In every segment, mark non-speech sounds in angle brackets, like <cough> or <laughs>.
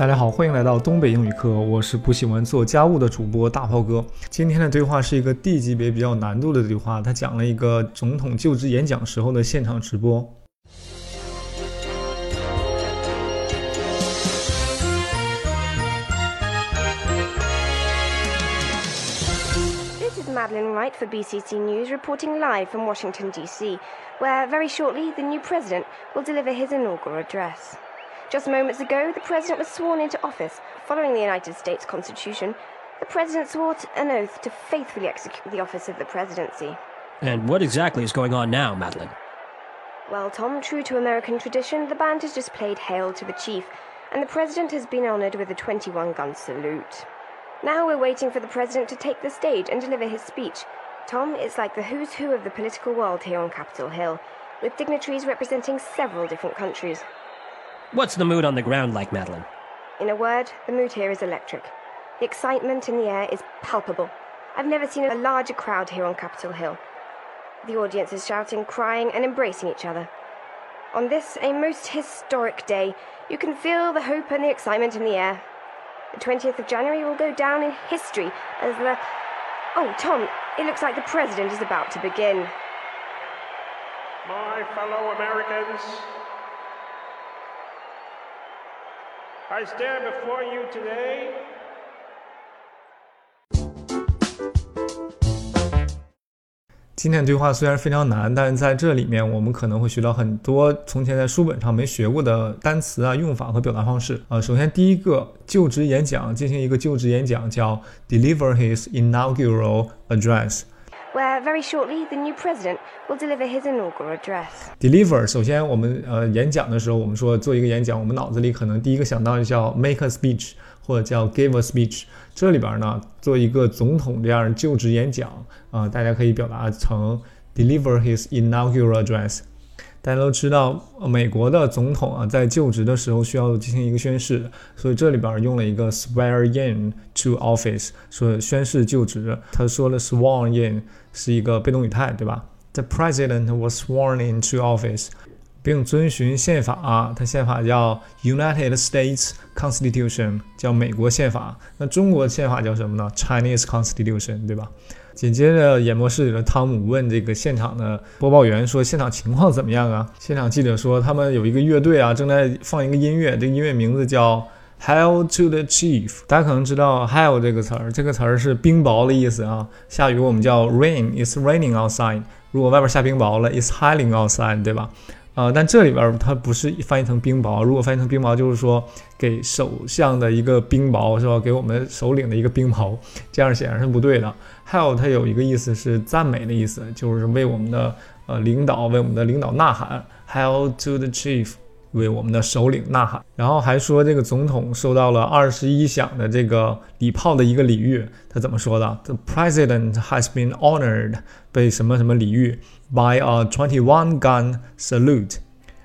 大家好，欢迎来到东北英语课，我是不喜欢做家务的主播大炮哥。今天的对话是一个 D 级别比较难度的对话，他讲了一个总统就职演讲时候的现场直播。This is Madeline Wright for BCC News reporting live from Washington, D.C., where very shortly the new president will deliver his inaugural address. Just moments ago, the President was sworn into office. Following the United States Constitution, the President swore an oath to faithfully execute the office of the Presidency. And what exactly is going on now, Madeline? Well, Tom, true to American tradition, the band has just played Hail to the Chief, and the President has been honoured with a 21 gun salute. Now we're waiting for the President to take the stage and deliver his speech. Tom, it's like the who's who of the political world here on Capitol Hill, with dignitaries representing several different countries. What's the mood on the ground like, Madeline? In a word, the mood here is electric. The excitement in the air is palpable. I've never seen a larger crowd here on Capitol Hill. The audience is shouting, crying, and embracing each other. On this, a most historic day, you can feel the hope and the excitement in the air. The 20th of January will go down in history as the. Oh, Tom, it looks like the President is about to begin. My fellow Americans, I stand before you today 今天的对话虽然非常难，但是在这里面我们可能会学到很多从前在书本上没学过的单词啊、用法和表达方式啊。首先，第一个就职演讲，进行一个就职演讲叫 deliver his inaugural address。Where very shortly the new president will deliver his inaugural address. deliver，首先我们呃演讲的时候，我们说做一个演讲，我们脑子里可能第一个想到的叫 make a speech 或者叫 give a speech。这里边呢，做一个总统这样就职演讲啊、大家可以表达成 deliver his inaugural address。大家都知道，美国的总统啊，在就职的时候需要进行一个宣誓，所以这里边用了一个 swear in to office，说宣誓就职。他说的 sworn in 是一个被动语态，对吧？The president was sworn into office，并遵循宪法啊，它宪法叫 United States Constitution，叫美国宪法。那中国宪法叫什么呢？Chinese Constitution，对吧？紧接着，演播室里的汤姆问这个现场的播报员说：“现场情况怎么样啊？” <laughs> 现场记者说：“他们有一个乐队啊，正在放一个音乐，这个音乐名字叫 Hail to the Chief。大家可能知道 Hail 这个词儿，这个词儿是冰雹的意思啊。下雨我们叫 Rain，It's raining outside。如果外边下冰雹了，It's hailing outside，对吧？啊、但这里边儿它不是翻译成冰雹，如果翻译成冰雹，就是说给首相的一个冰雹，是吧？给我们首领的一个冰雹，这样显然是不对的。Hail 它有一个意思是赞美的意思，就是为我们的呃领导为我们的领导呐喊，Hail to the chief，为我们的首领呐喊。然后还说这个总统受到了二十一响的这个礼炮的一个礼遇，他怎么说的？The president has been honored 被什么什么礼遇 by a twenty-one gun salute。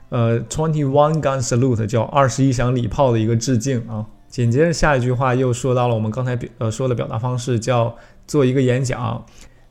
呃，twenty one gun salute 叫二十一响礼炮的一个致敬啊。紧接着下一句话又说到了我们刚才表呃说的表达方式，叫做一个演讲。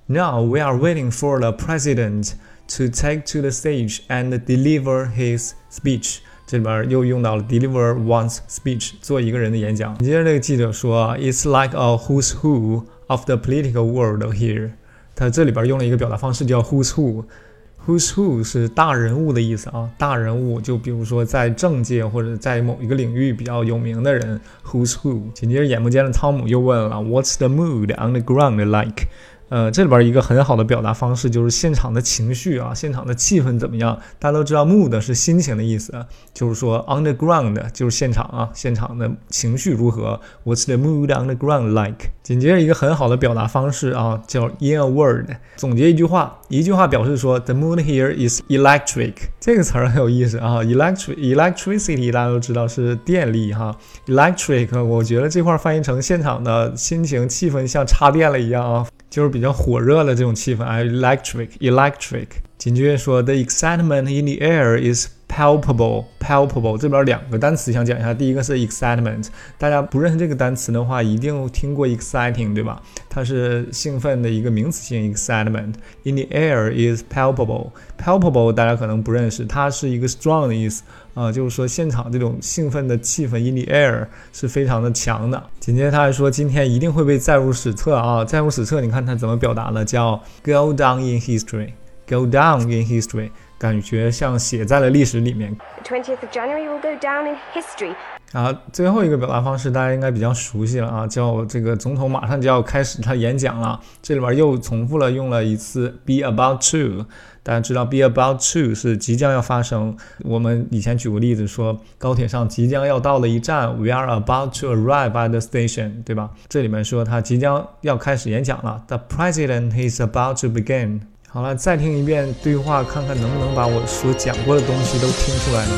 Now we are waiting for the president to take to the stage and deliver his speech。这里边又用到了 deliver one's speech，做一个人的演讲。紧接着这个记者说，It's like a who's who of the political world here。他这里边用了一个表达方式叫 who's who。Who's who 是大人物的意思啊，大人物就比如说在政界或者在某一个领域比较有名的人，Who's who。紧接着演播间的汤姆又问了，What's the mood on the ground like？ 呃，这里边一个很好的表达方式就是现场的情绪啊，现场的气氛怎么样？大家都知道，mood 是心情的意思，就是说 on the ground 就是现场啊，现场的情绪如何？What's the mood on the ground like？紧接着一个很好的表达方式啊，叫 in a word，总结一句话，一句话表示说 the mood here is electric。这个词儿很有意思啊，electric electricity 大家都知道是电力哈，electric 我觉得这块翻译成现场的心情气氛像插电了一样啊。就是比较火热的这种气氛，啊，electric electric。紧接着说，the excitement in the air is palpable palpable 这边两个单词想讲一下，第一个是 excitement，大家不认识这个单词的话，一定听过 exciting 对吧？它是兴奋的一个名词性 excitement。In the air is palpable palpable 大家可能不认识，它是一个 strong 的意思啊、就是说现场这种兴奋的气氛 in the air 是非常的强的。紧接着他还说今天一定会被载入史册啊，载入史册，你看他怎么表达的，叫 go down in history。Go down in history，感觉像写在了历史里面。Twentieth of January will go down in history. 啊，最后一个表达方式大家应该比较熟悉了啊，叫这个总统马上就要开始他演讲了，这里边又重复了用了一次 be about to。大家知道 be about to 是即将要发生。我们以前举过例子说，高铁上即将要到了一站，we are about to arrive at the station，对吧？这里面说他即将要开始演讲了，the president is about to begin。好了，再听一遍对话，看看能不能把我所讲过的东西都听出来呢？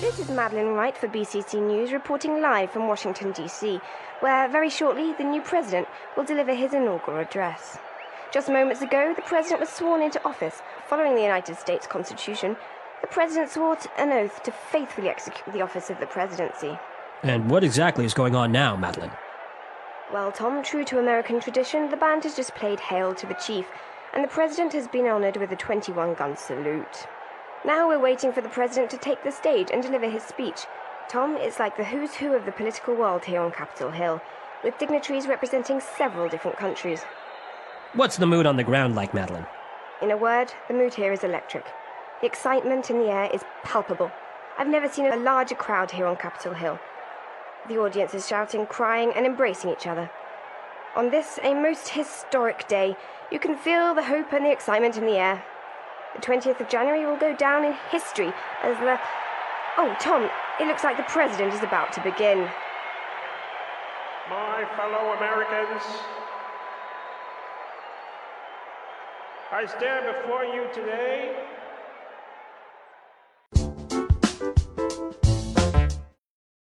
This is Madeline Wright for BCC News reporting live from Washington, D.C., where very shortly the new president will deliver his inaugural address. Just moments ago, the president was sworn into office following the United States Constitution. The president swore to an oath to faithfully execute the office of the presidency. And what exactly is going on now, Madeline? Well, Tom, true to American tradition, the band has just played Hail to the Chief, and the President has been honoured with a 21 gun salute. Now we're waiting for the President to take the stage and deliver his speech. Tom, it's like the who's who of the political world here on Capitol Hill, with dignitaries representing several different countries. What's the mood on the ground like, Madeline? In a word, the mood here is electric. The excitement in the air is palpable. I've never seen a larger crowd here on Capitol Hill. The audience is shouting, crying, and embracing each other. On this, a most historic day, you can feel the hope and the excitement in the air. The 20th of January will go down in history as the. Oh, Tom, it looks like the President is about to begin. My fellow Americans, I stand before you today